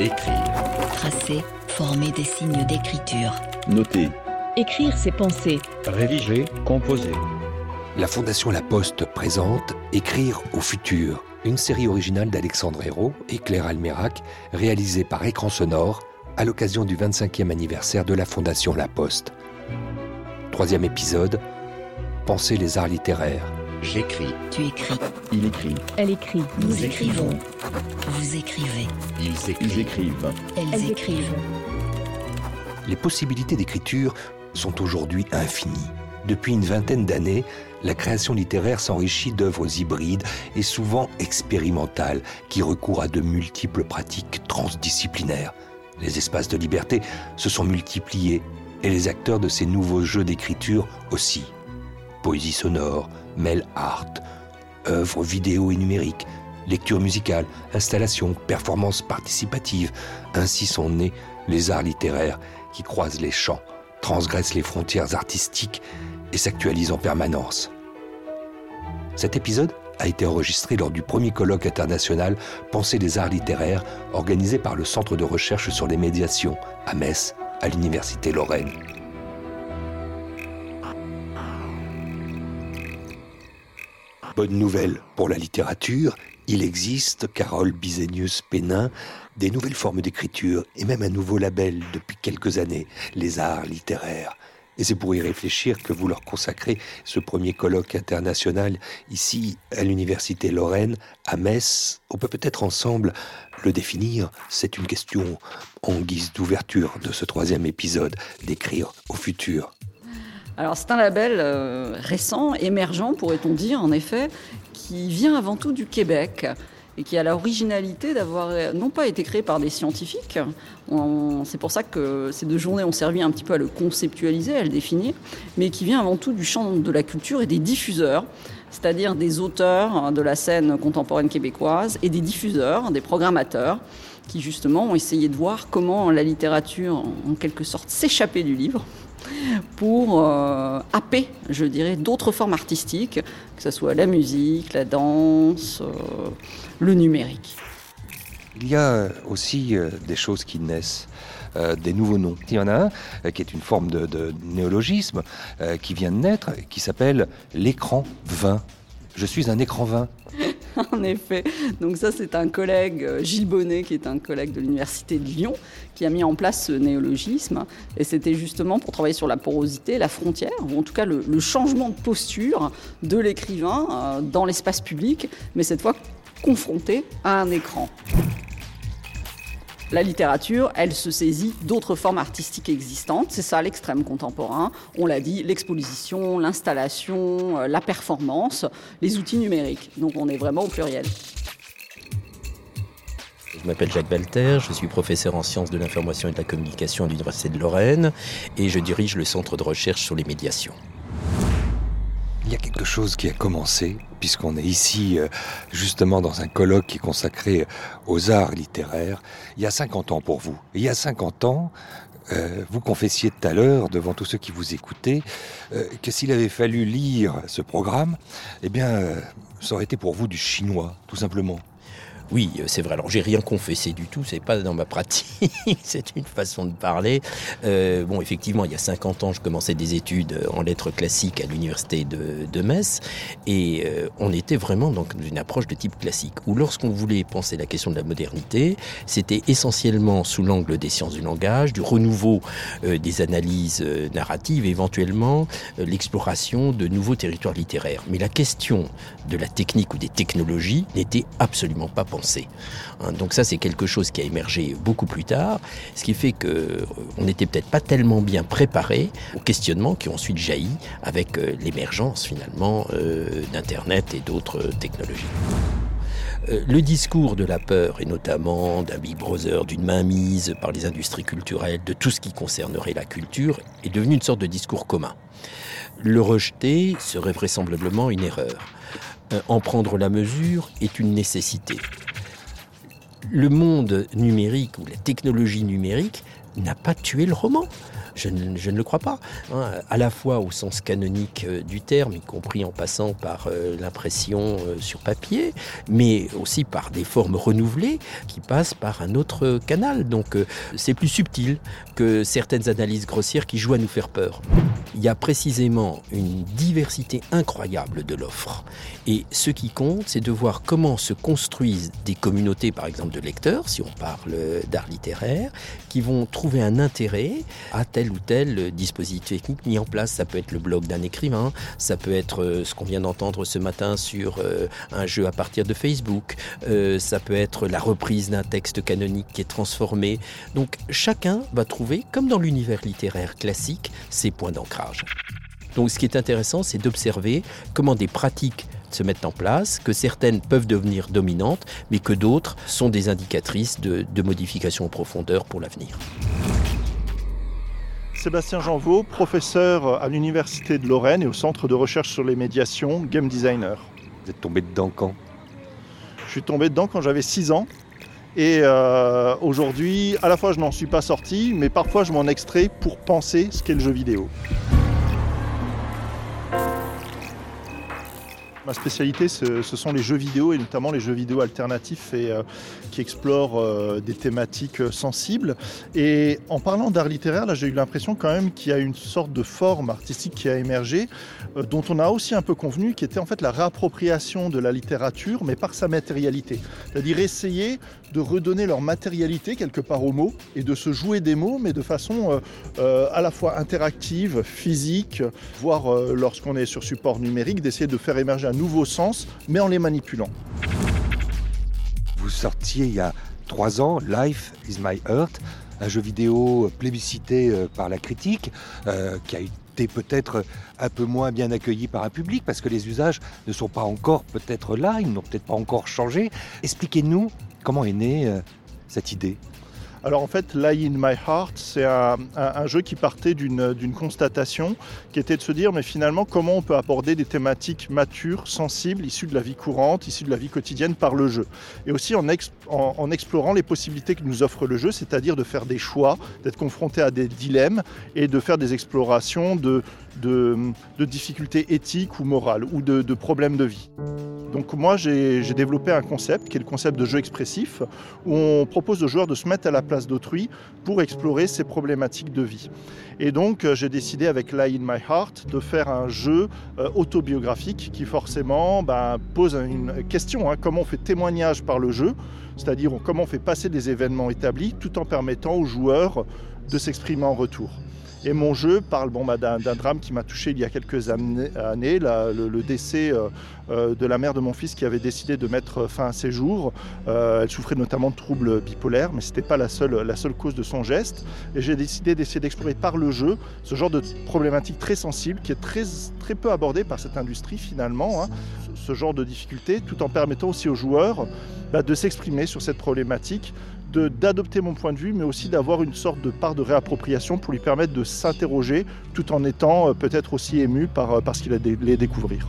Écrire. Tracer, former des signes d'écriture. Noter. Écrire ses pensées. Rédiger, composer. La Fondation La Poste présente Écrire au futur, une série originale d'Alexandre Hérault et Claire Almerac, réalisée par Écran Sonore à l'occasion du 25e anniversaire de la Fondation La Poste. Troisième épisode, Penser les arts littéraires. J'écris. Tu écris. Il écrit. Elle écrit. Nous écrivons. Vous écrivez. Ils Ils écrivent. Elles, écrivent. Les possibilités d'écriture sont aujourd'hui infinies. Depuis une vingtaine d'années, la création littéraire s'enrichit d'œuvres hybrides et souvent expérimentales qui recourent à de multiples pratiques transdisciplinaires. Les espaces de liberté se sont multipliés et les acteurs de ces nouveaux jeux d'écriture aussi. Poésie sonore, mail art, œuvres vidéo et numériques, lecture musicale, installation, performance participative. Ainsi sont nés les arts littéraires qui croisent les champs, transgressent les frontières artistiques et s'actualisent en permanence. Cet épisode a été enregistré lors du premier colloque international Pensée des arts littéraires organisé par le Centre de recherche sur les médiations à Metz, à l'Université Lorraine. Bonne nouvelle pour la littérature, il existe, Carole Bisenius-Pénin, des nouvelles formes d'écriture et même un nouveau label depuis quelques années, les arts littéraires. Et c'est pour y réfléchir que vous leur consacrez ce premier colloque international ici à l'Université Lorraine, à Metz. On peut peut-être ensemble le définir. C'est une question en guise d'ouverture de ce troisième épisode, d'écrire au futur. Alors c'est un label euh, récent, émergent pourrait-on dire en effet, qui vient avant tout du Québec et qui a l'originalité d'avoir euh, non pas été créé par des scientifiques, c'est pour ça que ces deux journées ont servi un petit peu à le conceptualiser, à le définir, mais qui vient avant tout du champ de la culture et des diffuseurs, c'est-à-dire des auteurs de la scène contemporaine québécoise et des diffuseurs, des programmateurs, qui justement ont essayé de voir comment la littérature, en quelque sorte, s'échappait du livre pour euh, happer, je dirais, d'autres formes artistiques, que ce soit la musique, la danse, euh, le numérique. Il y a aussi euh, des choses qui naissent, des nouveaux noms. Il y en a un qui est une forme de, néologisme qui vient de naître, qui s'appelle l'écran vin. Je suis un écran vin. En effet. Donc ça, c'est un collègue, euh, Gilles Bonnet, qui est un collègue de l'Université de Lyon, qui a mis en place ce néologisme. Et c'était justement pour travailler sur la porosité, la frontière, ou en tout cas le, changement de posture de l'écrivain euh, dans l'espace public, mais cette fois confronté à un écran. La littérature, elle se saisit d'autres formes artistiques existantes. C'est ça l'extrême contemporain. On l'a dit, l'exposition, l'installation, euh, la performance, les outils numériques. Donc on est vraiment au pluriel. Je m'appelle Jacques Balter, je suis professeur en sciences de l'information et de la communication à l'Université de Lorraine et je dirige le centre de recherche sur les médiations. Quelque chose qui a commencé, puisqu'on est ici euh, justement dans un colloque qui est consacré aux arts littéraires, il y a 50 ans pour vous. Il y a 50 ans, euh, vous confessiez tout à l'heure, devant tous ceux qui vous écoutaient, euh, que s'il avait fallu lire ce programme, eh bien, euh, ça aurait été pour vous du chinois, tout simplement. Oui, euh, c'est vrai. Alors, j'ai rien confessé du tout. C'est pas dans ma pratique. c'est une façon de parler. Euh, bon, effectivement, il y a 50 ans, je commençais des études euh, en lettres classiques à l'université de, de Metz, et euh, on était vraiment dans une approche de type classique. Où lorsqu'on voulait penser la question de la modernité, c'était essentiellement sous l'angle des sciences du langage, du renouveau euh, des analyses narratives, éventuellement l'exploration de nouveaux territoires littéraires. Mais la question de la technique ou des technologies n'était absolument pas Hein, donc ça, c'est quelque chose qui a émergé beaucoup plus tard, ce qui fait que euh, on n'était peut-être pas tellement bien préparé aux questionnements qui ont ensuite jailli avec euh, l'émergence finalement euh, d'Internet et d'autres technologies. Le discours de la peur, et notamment d'un Big Brother, d'une mainmise par les industries culturelles, de tout ce qui concernerait la culture, est devenu une sorte de discours commun. Le rejeter serait vraisemblablement une erreur. Euh, En prendre la mesure est une nécessité. Le monde numérique ou la technologie numérique n'a pas tué le roman. Je ne, le crois pas. hein, à la fois au sens canonique euh, du terme, y compris en passant par euh, l'impression euh, sur papier, mais aussi par des formes renouvelées qui passent par un autre canal. Donc c'est plus subtil que certaines analyses grossières qui jouent à nous faire peur. Il y a précisément une diversité incroyable de l'offre. Et ce qui compte, c'est de voir comment se construisent des communautés, par exemple de lecteurs, si on parle d'art littéraire, qui vont trouver un intérêt à tel ou tel dispositif technique mis en place. Ça peut être le blog d'un écrivain, ça peut être euh, ce qu'on vient d'entendre ce matin sur euh, un jeu à partir de Facebook, euh, ça peut être la reprise d'un texte canonique qui est transformé. Donc chacun va trouver, comme dans l'univers littéraire classique, ses points d'ancrage. Donc ce qui est intéressant, c'est d'observer comment des pratiques se mettent en place, que certaines peuvent devenir dominantes, mais que d'autres sont des indicatrices de, de modifications en profondeur pour l'avenir. Sébastien Janvaux, professeur à l'Université de Lorraine et au Centre de recherche sur les médiations, game designer. Vous êtes tombé dedans quand? Je suis tombé dedans quand j'avais 6 ans. Et euh, aujourd'hui, à la fois je n'en suis pas sorti, mais parfois je m'en extrais pour penser ce qu'est le jeu vidéo. Ma spécialité, ce, sont les jeux vidéo et notamment les jeux vidéo alternatifs et euh, qui explorent euh, des thématiques euh, sensibles. Et en parlant d'art littéraire, là, j'ai eu l'impression quand même qu'il y a une sorte de forme artistique qui a émergé, dont on a aussi un peu convenu, qui était en fait la réappropriation de la littérature, mais par sa matérialité. C'est-à-dire essayer de redonner leur matérialité quelque part aux mots et de se jouer des mots, mais de façon à la fois interactive, physique, voire lorsqu'on est sur support numérique, d'essayer de faire émerger un nouveau sens, mais en les manipulant. Vous sortiez il y a trois ans Life is My Earth, un jeu vidéo plébiscité euh, par la critique, euh, qui a été peut-être un peu moins bien accueilli par un public parce que les usages ne sont pas encore peut-être là, ils n'ont peut-être pas encore changé. Expliquez-nous comment est née euh, cette idée. Alors en fait, Lie in My Heart, c'est un, jeu qui partait d'une constatation qui était de se dire, mais finalement, comment on peut aborder des thématiques matures, sensibles, issues de la vie courante, issues de la vie quotidienne par le jeu. Et aussi en- en explorant les possibilités que nous offre le jeu, c'est-à-dire de faire des choix, d'être confronté à des dilemmes et de faire des explorations de, de, difficultés éthiques ou morales ou de, problèmes de vie. Donc moi, j'ai j'ai développé un concept qui est le concept de jeu expressif, où on propose aux joueurs de se mettre à la place d'autrui pour explorer ces problématiques de vie. Et donc, euh, j'ai décidé avec Lie in My Heart de faire un jeu euh, autobiographique qui forcément ben, pose une question, hein, comment on fait témoignage par le jeu, c'est-à-dire comment on fait passer des événements établis tout en permettant aux joueurs de s'exprimer en retour. Et mon jeu parle bon, bah, d'un drame qui m'a touché il y a quelques années, le, décès euh, euh, de la mère de mon fils qui avait décidé de mettre fin à ses jours. Euh, elle souffrait notamment de troubles bipolaires, mais ce n'était pas la seule, cause de son geste. Et j'ai décidé d'essayer d'explorer par le jeu ce genre de problématique très sensible qui est très, peu abordée par cette industrie finalement, hein, ce, genre de difficulté, tout en permettant aussi aux joueurs bah, de s'exprimer sur cette problématique d'adopter mon point de vue, mais aussi d'avoir une sorte de part de réappropriation pour lui permettre de s'interroger tout en étant euh, peut-être aussi ému par, euh, par ce qu'il a dé- les découvrir.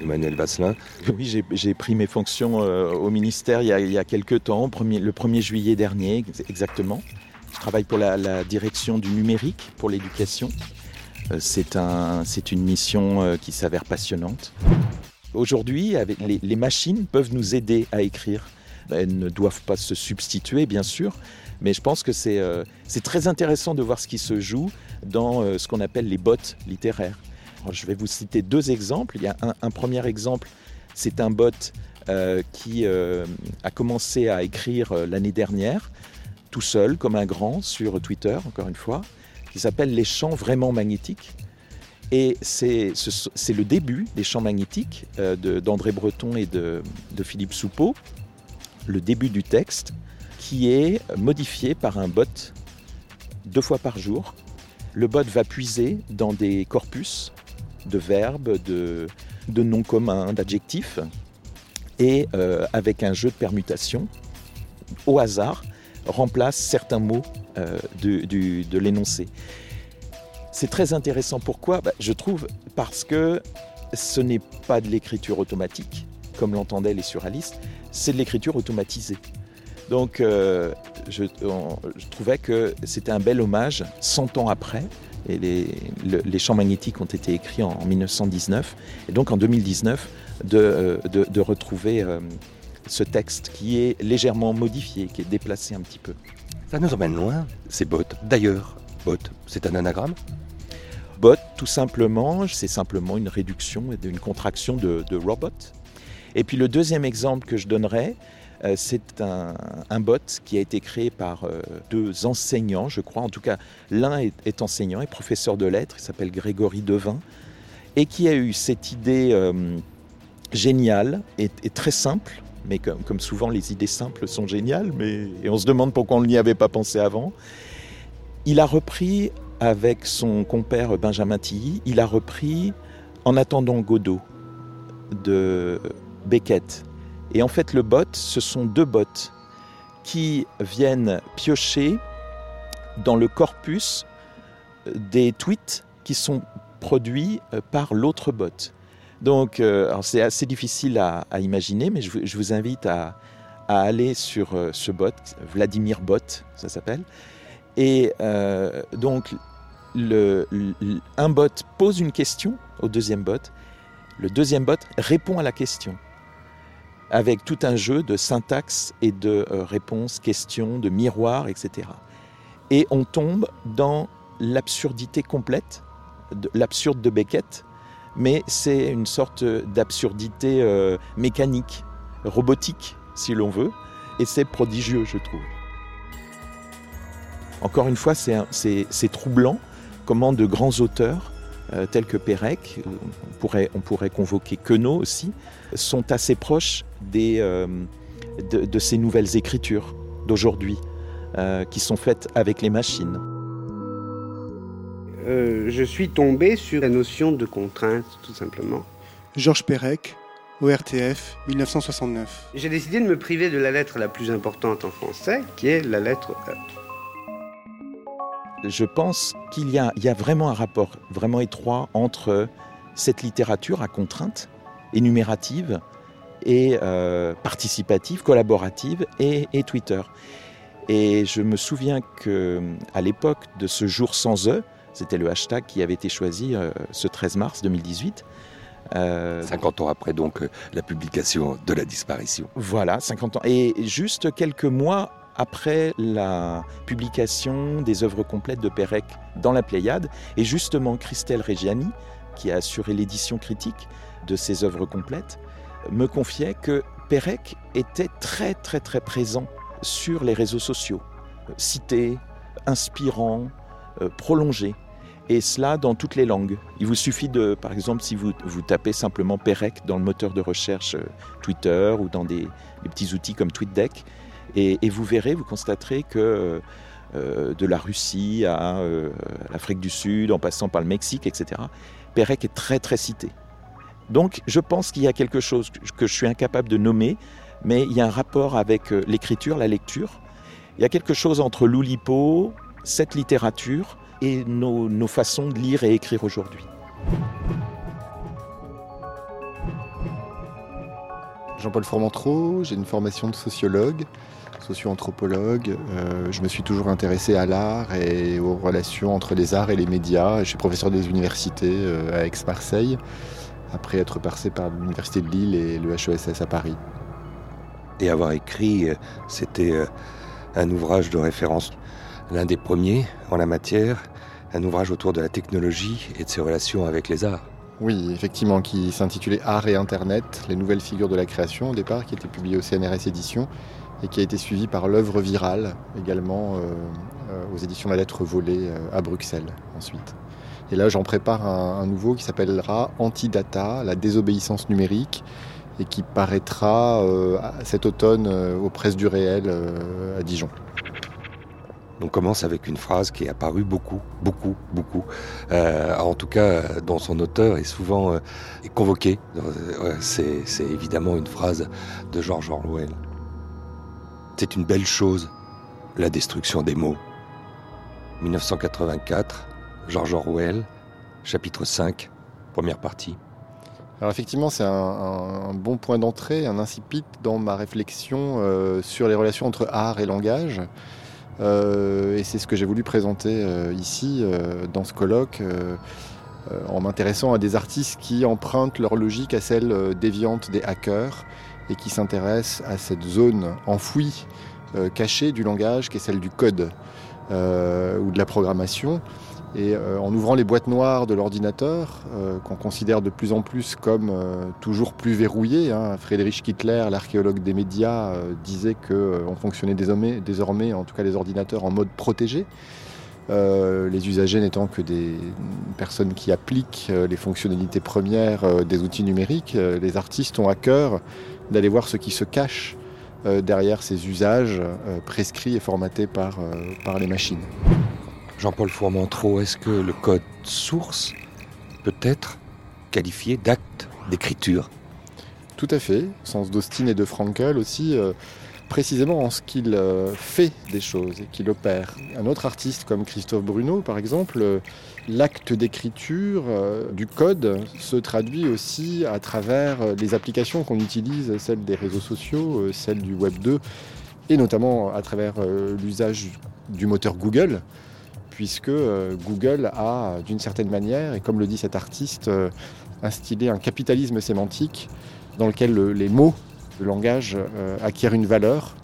Emmanuel Vasselin, Oui, j'ai- pris mes fonctions euh, au ministère il y a, il y a quelques temps, premier- le 1er juillet dernier ex- exactement. Je travaille pour la, la direction du numérique pour l'éducation. Euh, C'est un, une mission euh, qui s'avère passionnante. Aujourd'hui, les, machines peuvent nous aider à écrire. Elles ne doivent pas se substituer, bien sûr, mais je pense que c'est euh, très intéressant de voir ce qui se joue dans ce qu'on appelle les bots littéraires. Je vais vous citer deux exemples. Il y a un, premier exemple, c'est un bot qui a commencé à écrire l'année dernière, tout seul, comme un grand, sur Twitter, encore une fois, qui s'appelle Les champs vraiment magnétiques. Et c'est ce- c'est le début des champs magnétiques euh, d'André Breton et de, de Philippe Soupeau, le début du texte, qui est modifié par un bot deux fois par jour. Le bot va puiser dans des corpus de verbes, de, de noms communs, d'adjectifs, et euh, avec un jeu de permutation, au hasard, remplace certains mots euh, de l'énoncé. C'est très intéressant. Pourquoi? Bah, Je trouve parce que ce n'est pas de l'écriture automatique, comme l'entendaient les suralistes, c'est de l'écriture automatisée. Donc euh, je, trouvais que c'était un bel hommage 100 ans après. Et les, champs magnétiques ont été écrits en, 1919. Et donc en 2019, de, euh, de, retrouver ce texte qui est légèrement modifié, qui est déplacé un petit peu. Ça nous emmène loin, ces bottes. D'ailleurs, bot, c'est un anagramme? Bot, tout simplement, c'est simplement une réduction et une contraction de, robot. Et puis le deuxième exemple que je donnerais, euh, c'est un, bot qui a été créé par euh, deux enseignants, je crois. En tout cas, l'un est, enseignant et professeur de lettres, il s'appelle Grégory Devin, et qui a eu cette idée euh, géniale et, très simple, mais comme, souvent les idées simples sont géniales, mais, et on se demande pourquoi on n'y avait pas pensé avant. Il a repris avec son compère Benjamin Tilly, il a repris En attendant Godot de Beckett. Et en fait, le bot, ce sont deux bots qui viennent piocher dans le corpus des tweets qui sont produits par l'autre bot. Donc, euh, c'est assez difficile à, imaginer, mais je, vous invite à, aller sur euh, ce bot, Vladimir Bot, ça s'appelle. Et euh, donc, un bot pose une question au deuxième bot, le deuxième bot répond à la question avec tout un jeu de syntaxe et de réponses, questions, de miroirs, etc. Et on tombe dans l'absurdité complète, l'absurde de Beckett, mais c'est une sorte d'absurdité euh, mécanique, robotique, si l'on veut, et c'est prodigieux, je trouve. Encore une fois, c'est troublant comment de grands auteurs euh, tels que Pérec, on pourrait, on pourrait convoquer Queneau aussi, sont assez proches euh, de, ces nouvelles écritures d'aujourd'hui, euh, qui sont faites avec les machines. Euh, je suis tombé sur la notion de contrainte, tout simplement. Georges Perec, ORTF, 1969. J'ai décidé de me priver de la lettre la plus importante en français, qui est la lettre E je pense qu'il y, y, a vraiment un rapport vraiment étroit entre cette littérature à contrainte, énumérative et euh, participative, collaborative et, et, Twitter. Et je me souviens que à l'époque de ce jour sans E, c'était le hashtag qui avait été choisi euh, ce 13 mars 2018. Euh, 50 ans après donc la publication de la disparition. Voilà, 50 ans. Et juste quelques mois après la publication des œuvres complètes de Pérec dans la Pléiade, et justement Christelle Reggiani, qui a assuré l'édition critique de ces œuvres complètes, me confiait que Pérec était très très très présent sur les réseaux sociaux, cité, inspirant, euh, prolongé, et cela dans toutes les langues. Il vous suffit de, par exemple, si vous, vous tapez simplement Pérec dans le moteur de recherche euh, Twitter ou dans des, petits outils comme TweetDeck, et, et, vous verrez, vous constaterez que euh, de la Russie à l'Afrique du Sud, en passant par le Mexique, etc., Pérec est très très cité. Donc je pense qu'il y a quelque chose que je suis incapable de nommer, mais il y a un rapport avec l'écriture, la lecture. Il y a quelque chose entre l'Oulipo, cette littérature, et nos, nos façons de lire et écrire aujourd'hui. Jean-Paul Formentreau, j'ai une formation de sociologue socio-anthropologue. Euh, je me suis toujours intéressé à l'art et aux relations entre les arts et les médias. Je suis professeur des universités euh, à Aix-Marseille, après être passé par l'université de Lille et le HESS à Paris. Et avoir écrit, euh, c'était un ouvrage de référence, l'un des premiers en la matière, un ouvrage autour de la technologie et de ses relations avec les arts. Oui, effectivement, qui s'intitulait Art et Internet, les nouvelles figures de la création au départ, qui était publié au CNRS Éditions et qui a été suivi par l'œuvre virale également euh, euh, aux éditions La Lettre Volée euh, à Bruxelles ensuite. Et là j'en prépare un, un, nouveau qui s'appellera Antidata, la désobéissance numérique et qui paraîtra cet automne aux presses du réel à Dijon. On commence avec une phrase qui est apparue beaucoup, beaucoup, beaucoup. Euh, en tout cas, dans son auteur est souvent euh, convoquée. C'est évidemment une phrase de George Orwell. C'est une belle chose, la destruction des mots. 1984, George Orwell, chapitre 5, première partie. Alors effectivement, c'est un, bon point d'entrée, un incipit dans ma réflexion euh, sur les relations entre art et langage. Euh, et c'est ce que j'ai voulu présenter euh, ici, euh, dans ce colloque, en m'intéressant à des artistes qui empruntent leur logique à celle déviante des hackers et qui s'intéressent à cette zone enfouie, cachée du langage, qui est celle du code ou de la programmation. Et euh, en ouvrant les boîtes noires de l'ordinateur, euh, qu'on considère de plus en plus comme euh, toujours plus verrouillées, hein, Friedrich Kittler, l'archéologue des médias, disait qu'on fonctionnait désormais, en tout cas les ordinateurs, en mode protégé. Les usagers n'étant que des personnes qui appliquent les fonctionnalités premières des outils numériques, les artistes ont à cœur d'aller voir ce qui se cache derrière ces usages prescrits et formatés par les machines. Jean-Paul Fourmentreau, est-ce que le code source peut être qualifié d'acte d'écriture? Tout à fait, au sens d'Austin et de Frankel aussi, euh, précisément en ce qu'il euh, fait des choses et qu'il opère. Un autre artiste comme Christophe Bruno, par exemple, euh, l'acte d'écriture du code se traduit aussi à travers les applications qu'on utilise, celles des réseaux sociaux, celles du Web 2, et notamment à travers l'usage du moteur Google, puisque euh, Google a, d'une certaine manière, et comme le dit cet artiste, euh, instillé un capitalisme sémantique dans lequel le- les mots, le langage, euh, acquièrent une valeur,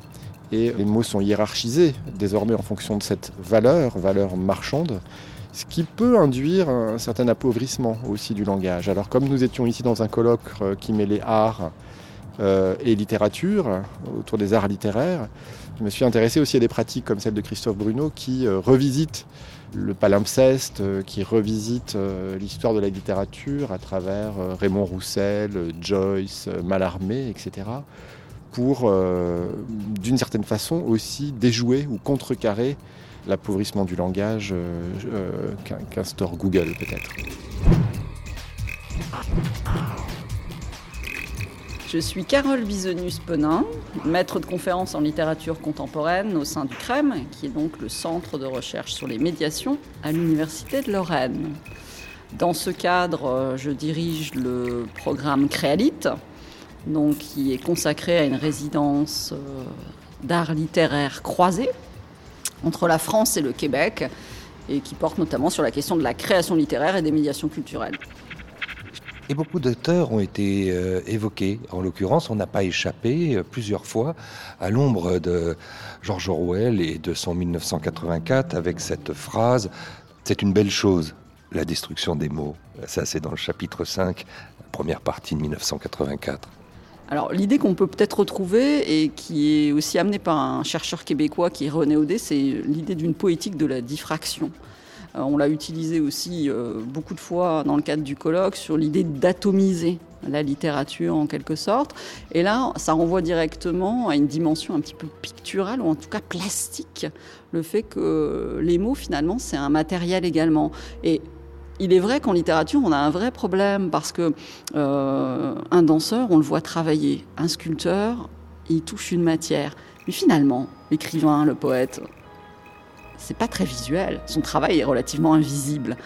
et les mots sont hiérarchisés désormais en fonction de cette valeur, valeur marchande, ce qui peut induire un certain appauvrissement aussi du langage. Alors comme nous étions ici dans un colloque qui mêlait art euh, et littérature, autour des arts littéraires, je me suis intéressé aussi à des pratiques comme celle de Christophe Bruno qui euh, revisite le palimpseste, euh, qui revisite euh, l'histoire de la littérature à travers Raymond Roussel, Joyce, Mallarmé, etc., pour, d'une certaine façon, aussi déjouer ou contrecarrer l'appauvrissement du langage qu'in- qu'instaure Google peut-être. Je suis Carole Bisonius-Penin, maître de conférences en littérature contemporaine au sein du CREM, qui est donc le centre de recherche sur les médiations à l'Université de Lorraine. Dans ce cadre, je dirige le programme Créalite, donc, qui est consacré à une résidence euh, d'art littéraire croisé entre la France et le Québec, et qui porte notamment sur la question de la création littéraire et des médiations culturelles. Et beaucoup d'auteurs ont été euh, évoqués. En l'occurrence, on n'a pas échappé euh, plusieurs fois à l'ombre de George Orwell et de son 1984 avec cette phrase C'est une belle chose, la destruction des mots. Ça, c'est dans le chapitre 5, la première partie de 1984. Alors l'idée qu'on peut peut-être retrouver et qui est aussi amenée par un chercheur québécois qui est René Audet, c'est l'idée d'une poétique de la diffraction. Euh, on l'a utilisé aussi euh, beaucoup de fois dans le cadre du colloque sur l'idée d'atomiser la littérature en quelque sorte. Et là, ça renvoie directement à une dimension un petit peu picturale ou en tout cas plastique. Le fait que les mots finalement c'est un matériel également. Et il est vrai qu'en littérature, on a un vrai problème parce que euh, un danseur, on le voit travailler. Un sculpteur, il touche une matière. Mais finalement, l'écrivain, le poète, c'est pas très visuel. Son travail est relativement invisible.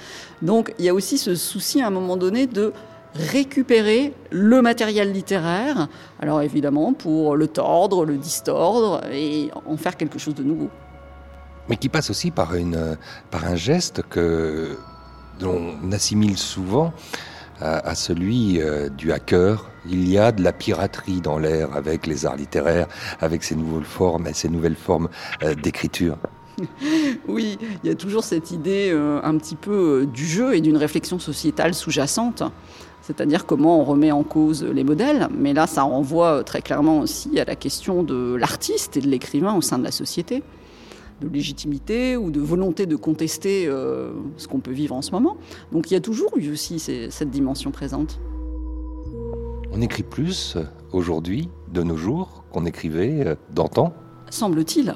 Donc, il y a aussi ce souci à un moment donné de récupérer le matériel littéraire, alors évidemment pour le tordre, le distordre et en faire quelque chose de nouveau. Mais qui passe aussi par, une, par un geste que dont on assimile souvent à, à celui euh, du hacker. Il y a de la piraterie dans l'air avec les arts littéraires, avec ces nouvelles formes ces nouvelles formes euh, d'écriture. Oui, il y a toujours cette idée euh, un petit peu euh, du jeu et d'une réflexion sociétale sous-jacente, c'est-à-dire comment on remet en cause les modèles, mais là ça renvoie euh, très clairement aussi à la question de l'artiste et de l'écrivain au sein de la société, de légitimité ou de volonté de contester euh, ce qu'on peut vivre en ce moment. Donc il y a toujours eu aussi ces- cette dimension présente. On écrit plus aujourd'hui, de nos jours, qu'on écrivait d'antan? semble-t-il.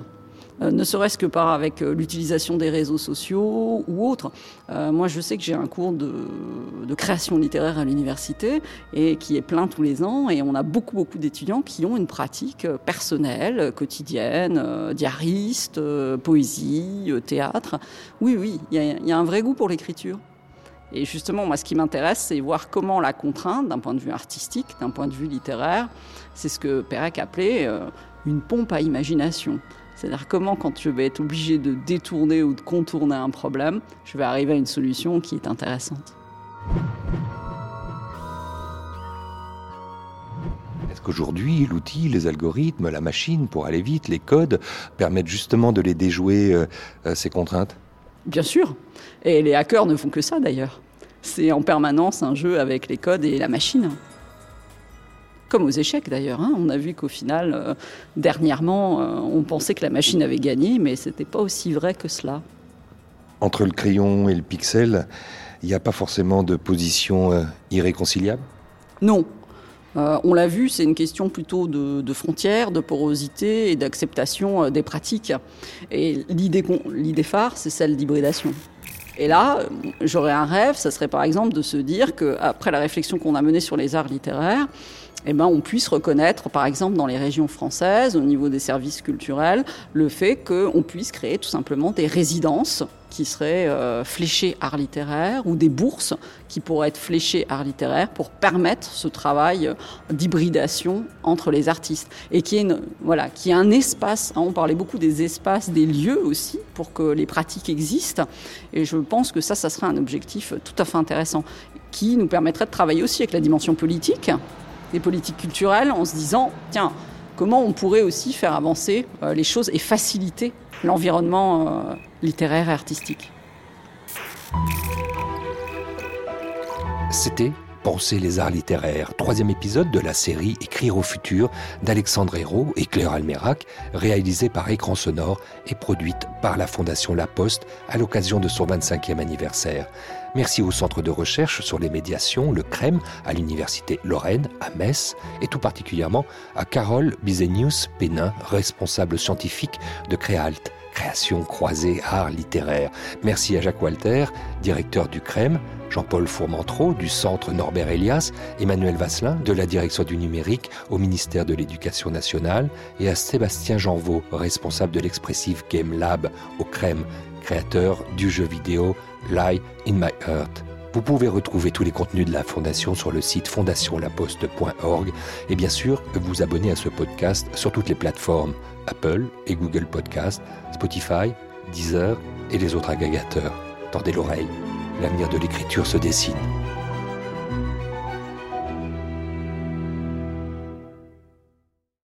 Euh, ne serait-ce que par avec euh, l'utilisation des réseaux sociaux ou autres. Euh, moi, je sais que j'ai un cours de, création littéraire à l'université et qui est plein tous les ans, et on a beaucoup beaucoup d'étudiants qui ont une pratique personnelle, quotidienne, diariste, poésie, théâtre. Oui, oui, il y, y a un vrai goût pour l'écriture. Et justement, moi, ce qui m'intéresse, c'est voir comment la contrainte, d'un point de vue artistique, d'un point de vue littéraire, c'est ce que Pérec appelait une pompe à imagination. C'est-à-dire comment, quand je vais être obligé de détourner ou de contourner un problème, je vais arriver à une solution qui est intéressante. Est-ce qu'aujourd'hui, l'outil, les algorithmes, la machine, pour aller vite, les codes, permettent justement de les déjouer, euh, euh, ces contraintes? Bien sûr. Et les hackers ne font que ça d'ailleurs. C'est en permanence un jeu avec les codes et la machine. Comme aux échecs d'ailleurs. hein. On a vu qu'au final, euh, dernièrement, euh, on pensait que la machine avait gagné, mais c'était pas aussi vrai que cela. Entre le crayon et le pixel, il n'y a pas forcément de position euh, irréconciliable? Non. On l'a vu, c'est une question plutôt de, de frontières, de porosité et d'acceptation des pratiques. Et l'idée phare, c'est celle d'hybridation. Et là, j'aurais un rêve, ça serait par exemple de se dire qu'après la réflexion qu'on a menée sur les arts littéraires, eh ben, on puisse reconnaître, par exemple, dans les régions françaises, au niveau des services culturels, le fait qu'on puisse créer tout simplement des résidences qui seraient euh, fléchées art littéraire ou des bourses qui pourraient être fléchées art littéraire pour permettre ce travail d'hybridation entre les artistes et qui est voilà un espace. hein, on parlait beaucoup des espaces, des lieux aussi pour que les pratiques existent et je pense que ça, ça serait un objectif tout à fait intéressant qui nous permettrait de travailler aussi avec la dimension politique des politiques culturelles en se disant, tiens, comment on pourrait aussi faire avancer euh, les choses et faciliter l'environnement euh, littéraire et artistique. C'était Penser les arts littéraires, troisième épisode de la série Écrire au futur d'Alexandre Hérault et Claire Almerac, réalisée par Écran Sonore et produite par la Fondation La Poste à l'occasion de son 25e anniversaire. Merci au Centre de recherche sur les médiations, le CREM, à l'Université Lorraine, à Metz, et tout particulièrement à Carole Bizenius Pénin, responsable scientifique de Créalt, création croisée art littéraire. Merci à Jacques Walter, directeur du CREM, Jean-Paul Fourmentreau du Centre Norbert Elias, Emmanuel Vasselin de la direction du numérique au ministère de l'Éducation nationale et à Sébastien Janvaux, responsable de l'expressive Game Lab au CREM, créateur du jeu vidéo Lie in My Heart. Vous pouvez retrouver tous les contenus de la Fondation sur le site fondationlaposte.org et bien sûr vous abonner à ce podcast sur toutes les plateformes Apple et Google Podcast, Spotify, Deezer et les autres agrégateurs. Tendez l'oreille, l'avenir de l'écriture se dessine.